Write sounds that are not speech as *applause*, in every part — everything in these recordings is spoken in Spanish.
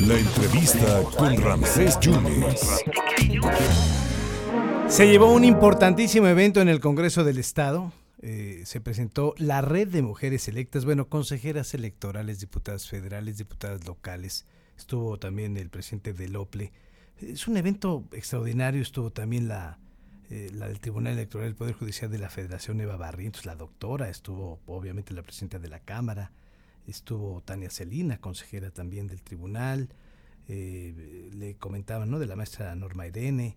La entrevista con Ramsés Yunes. Se llevó un importantísimo evento en el Congreso del Estado. Eh, se presentó la red de mujeres electas, bueno, consejeras electorales, diputadas federales, diputadas locales. Estuvo también el presidente del OPLE. Es un evento extraordinario. Estuvo también la, eh, la del Tribunal Electoral del Poder Judicial de la Federación, Eva Barrientos, la doctora. Estuvo, obviamente, la presidenta de la Cámara. Estuvo Tania Celina, consejera también del Tribunal. Eh, le comentaban, ¿no? De la maestra Norma Irene.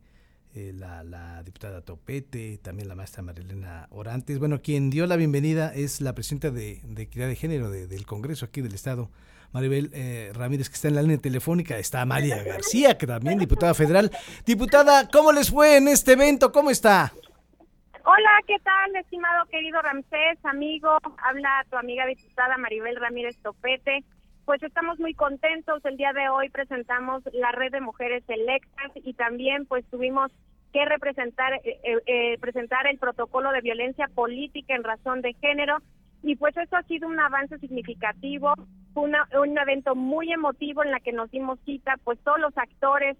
Eh, la, diputada Topete, también la maestra Marilena Orantes. Bueno, quien dio la bienvenida es la presidenta de, Equidad de Género del Congreso aquí del Estado, Maribel eh, Ramírez, que está en la línea telefónica. Está Amalia García, que también diputada federal. Diputada, ¿cómo les fue en este evento? ¿Cómo está? Hola, ¿qué tal, estimado querido Ramsés, amigo? Habla tu amiga diputada Maribel Ramírez Topete. Pues estamos muy contentos. El día de hoy presentamos la red de mujeres electas y también pues tuvimos que representar eh, eh, eh, presentar el protocolo de violencia política en razón de género y pues eso ha sido un avance significativo, fue un evento muy emotivo en la que nos dimos cita pues todos los actores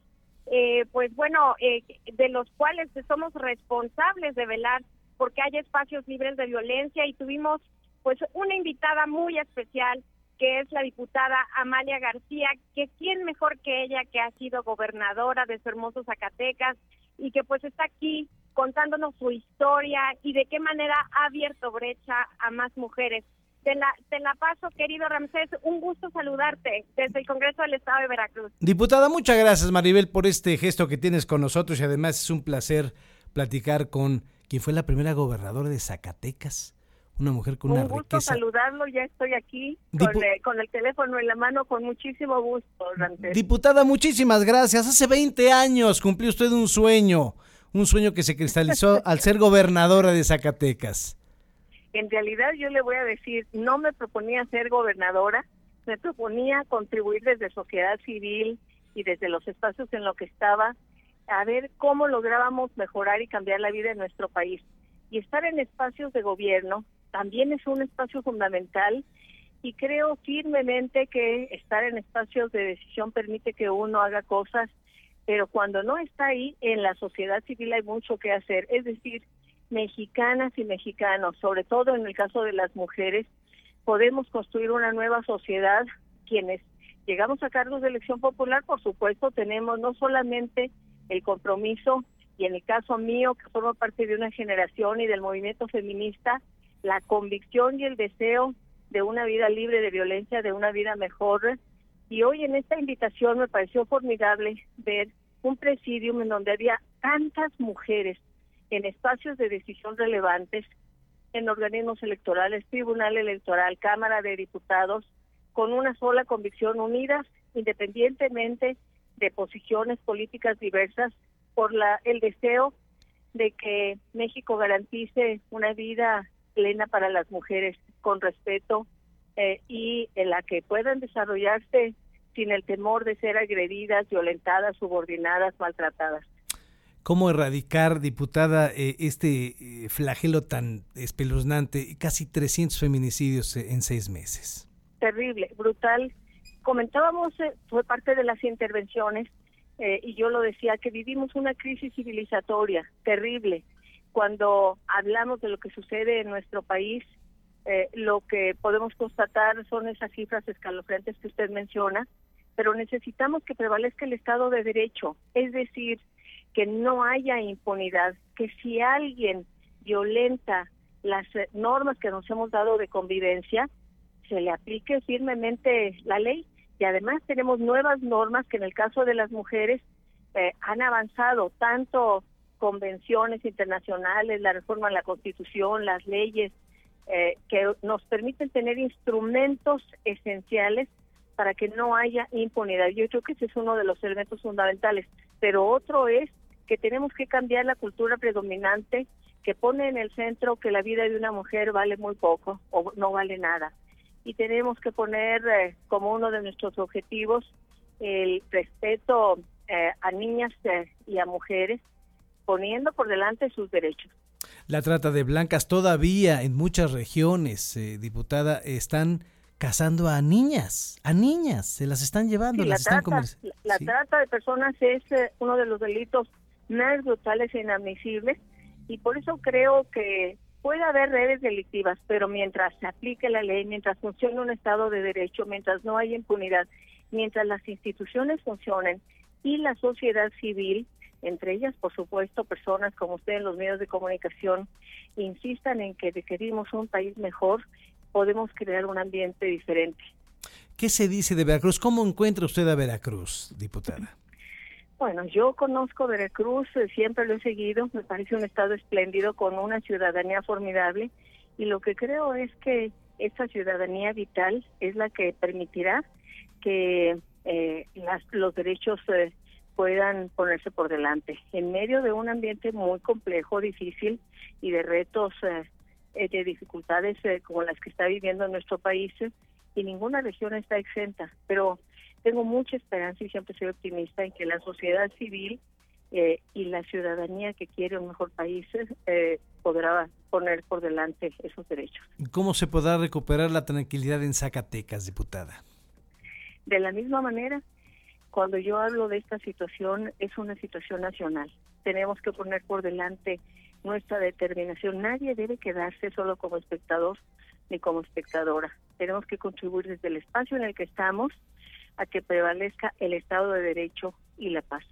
pues bueno de los cuales somos responsables de velar porque haya espacios libres de violencia y tuvimos pues una invitada muy especial que es la diputada Amalia García, que quién mejor que ella que ha sido gobernadora de su hermoso Zacatecas y que pues está aquí contándonos su historia y de qué manera ha abierto brecha a más mujeres. Te la, te la paso, querido Ramsés. Un gusto saludarte desde el Congreso del Estado de Veracruz. Diputada, muchas gracias, Maribel, por este gesto que tienes con nosotros y además es un placer platicar con quien fue la primera gobernadora de Zacatecas una mujer con una Un gusto saludarlo, ya estoy aquí eh, con, el teléfono en la mano con muchísimo gusto, Diputada, muchísimas gracias. Hace 20 años cumplió usted un sueño, un sueño que se cristalizó *laughs* al ser gobernadora de Zacatecas. En realidad yo le voy a decir, no me proponía ser gobernadora, me proponía contribuir desde sociedad civil y desde los espacios en los que estaba a ver cómo lográbamos mejorar y cambiar la vida de nuestro país. Y estar en espacios de gobierno también es un espacio fundamental y creo firmemente que estar en espacios de decisión permite que uno haga cosas, pero cuando no está ahí, en la sociedad civil hay mucho que hacer. Es decir, mexicanas y mexicanos, sobre todo en el caso de las mujeres, podemos construir una nueva sociedad. Quienes llegamos a cargos de elección popular, por supuesto, tenemos no solamente el compromiso, y en el caso mío, que formo parte de una generación y del movimiento feminista, la convicción y el deseo de una vida libre de violencia, de una vida mejor. Y hoy en esta invitación me pareció formidable ver un presidium en donde había tantas mujeres en espacios de decisión relevantes, en organismos electorales, Tribunal Electoral, Cámara de Diputados, con una sola convicción unidas, independientemente de posiciones políticas diversas, por la, el deseo de que México garantice una vida plena para las mujeres con respeto eh, y en la que puedan desarrollarse sin el temor de ser agredidas, violentadas, subordinadas, maltratadas. ¿Cómo erradicar, diputada, eh, este eh, flagelo tan espeluznante, casi 300 feminicidios en seis meses? Terrible, brutal. Comentábamos, fue parte de las intervenciones, y yo lo decía, que vivimos una crisis civilizatoria terrible cuando hablamos de lo que sucede en nuestro país, eh, lo que podemos constatar son esas cifras escalofriantes que usted menciona, pero necesitamos que prevalezca el Estado de Derecho, es decir, que no haya impunidad, que si alguien violenta las eh, normas que nos hemos dado de convivencia, se le aplique firmemente la ley. Y además tenemos nuevas normas que en el caso de las mujeres eh, han avanzado tanto convenciones internacionales, la reforma a la Constitución, las leyes, eh, que nos permiten tener instrumentos esenciales para que no haya impunidad. Yo creo que ese es uno de los elementos fundamentales. Pero otro es que tenemos que cambiar la cultura predominante que pone en el centro que la vida de una mujer vale muy poco o no vale nada. Y tenemos que poner eh, como uno de nuestros objetivos el respeto eh, a niñas y a mujeres poniendo por delante sus derechos. La trata de blancas todavía en muchas regiones, eh, diputada, están casando a niñas, a niñas, se las están llevando, Sí, las la están trata, comerci- la Sí. trata de personas es eh, uno de los delitos más brutales e inadmisibles y por eso creo que puede haber redes delictivas, pero mientras se aplique la ley, mientras funcione un Estado de Derecho, mientras no haya impunidad, mientras las instituciones funcionen y la sociedad civil, entre ellas, por supuesto, personas como usted en los medios de comunicación, insistan en que requerimos un país mejor, podemos crear un ambiente diferente. ¿Qué se dice de Veracruz? ¿Cómo encuentra usted a Veracruz, diputada? Bueno, yo conozco Veracruz, eh, siempre lo he seguido, me parece un estado espléndido con una ciudadanía formidable y lo que creo es que esta ciudadanía vital es la que permitirá que eh, las- los derechos eh, puedan ponerse por delante. En medio de un ambiente muy complejo, difícil y de retos, eh, de dificultades eh, como las que está viviendo nuestro país, y ninguna región está exenta, pero tengo mucha esperanza y siempre soy optimista en que la sociedad civil eh, y la ciudadanía que quiere un mejor país eh, podrá poner por delante esos derechos. ¿Cómo se podrá recuperar la tranquilidad en Zacatecas, diputada? De la misma manera, cuando yo hablo de esta situación, es una situación nacional. Tenemos que poner por delante nuestra determinación. Nadie debe quedarse solo como espectador ni como espectadora. Tenemos que contribuir desde el espacio en el que estamos a que prevalezca el Estado de Derecho y la paz.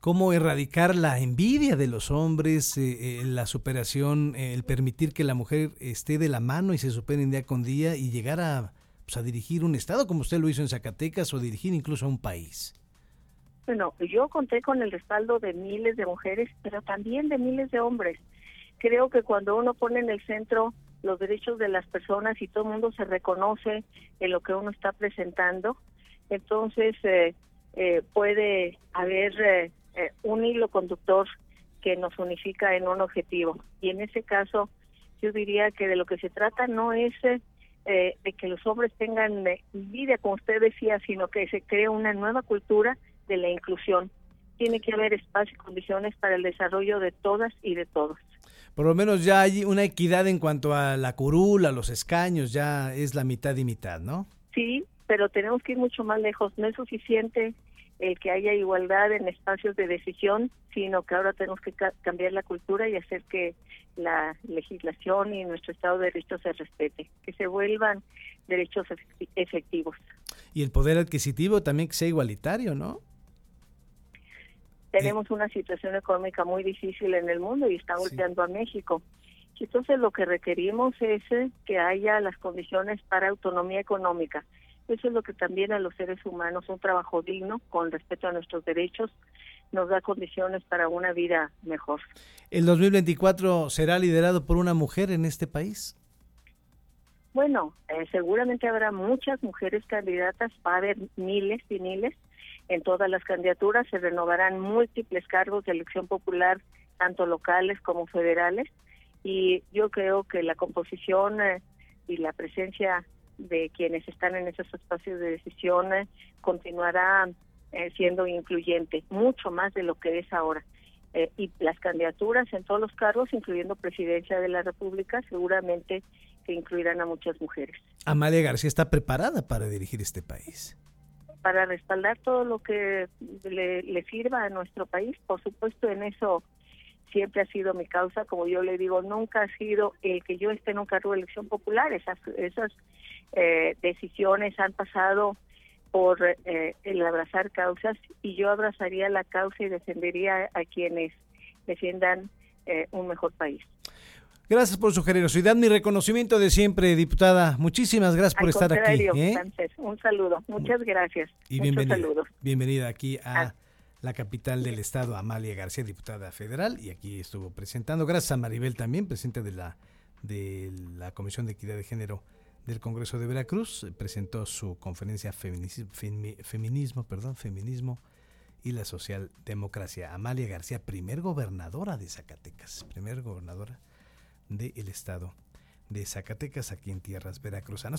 ¿Cómo erradicar la envidia de los hombres, eh, eh, la superación, eh, el permitir que la mujer esté de la mano y se superen día con día y llegar a, pues, a dirigir un estado como usted lo hizo en Zacatecas o dirigir incluso a un país? Bueno, yo conté con el respaldo de miles de mujeres, pero también de miles de hombres. Creo que cuando uno pone en el centro los derechos de las personas y todo el mundo se reconoce en lo que uno está presentando, entonces eh, eh, puede haber eh, eh, un hilo conductor que nos unifica en un objetivo. Y en ese caso, yo diría que de lo que se trata no es eh, de que los hombres tengan eh, envidia, como usted decía, sino que se cree una nueva cultura de la inclusión. Tiene que haber espacio y condiciones para el desarrollo de todas y de todos. Por lo menos ya hay una equidad en cuanto a la curul, a los escaños, ya es la mitad y mitad, ¿no? Sí, pero tenemos que ir mucho más lejos. No es suficiente el que haya igualdad en espacios de decisión, sino que ahora tenemos que ca cambiar la cultura y hacer que la legislación y nuestro Estado de Derecho se respete, que se vuelvan derechos efectivos. Y el poder adquisitivo también que sea igualitario, ¿no? Tenemos una situación económica muy difícil en el mundo y está golpeando sí. a México. Entonces lo que requerimos es que haya las condiciones para autonomía económica. Eso es lo que también a los seres humanos, un trabajo digno, con respeto a nuestros derechos, nos da condiciones para una vida mejor. ¿El 2024 será liderado por una mujer en este país? Bueno, eh, seguramente habrá muchas mujeres candidatas, va a haber miles y miles. En todas las candidaturas se renovarán múltiples cargos de elección popular, tanto locales como federales. Y yo creo que la composición eh, y la presencia de quienes están en esos espacios de decisión continuará eh, siendo incluyente, mucho más de lo que es ahora. Eh, y las candidaturas en todos los cargos, incluyendo presidencia de la República, seguramente que incluirán a muchas mujeres. Amalia García está preparada para dirigir este país. Para respaldar todo lo que le, le sirva a nuestro país, por supuesto, en eso siempre ha sido mi causa, como yo le digo, nunca ha sido el que yo esté en un cargo de elección popular, esas, esas eh, decisiones han pasado por eh, el abrazar causas y yo abrazaría la causa y defendería a quienes defiendan eh, un mejor país. Gracias por su generosidad, mi reconocimiento de siempre, diputada. Muchísimas gracias por Al estar aquí. ¿eh? Un saludo, muchas gracias. Y bienvenida, saludos. bienvenida aquí a Ah. la capital del estado, Amalia García, diputada federal, y aquí estuvo presentando. Gracias a Maribel también, presidente de la, de la Comisión de Equidad de Género del Congreso de Veracruz, eh, presentó su conferencia Feminismo, perdón, Feminismo y la Socialdemocracia. Amalia García, primer gobernadora de Zacatecas, primer gobernadora del estado de Zacatecas aquí en tierras veracruzanas.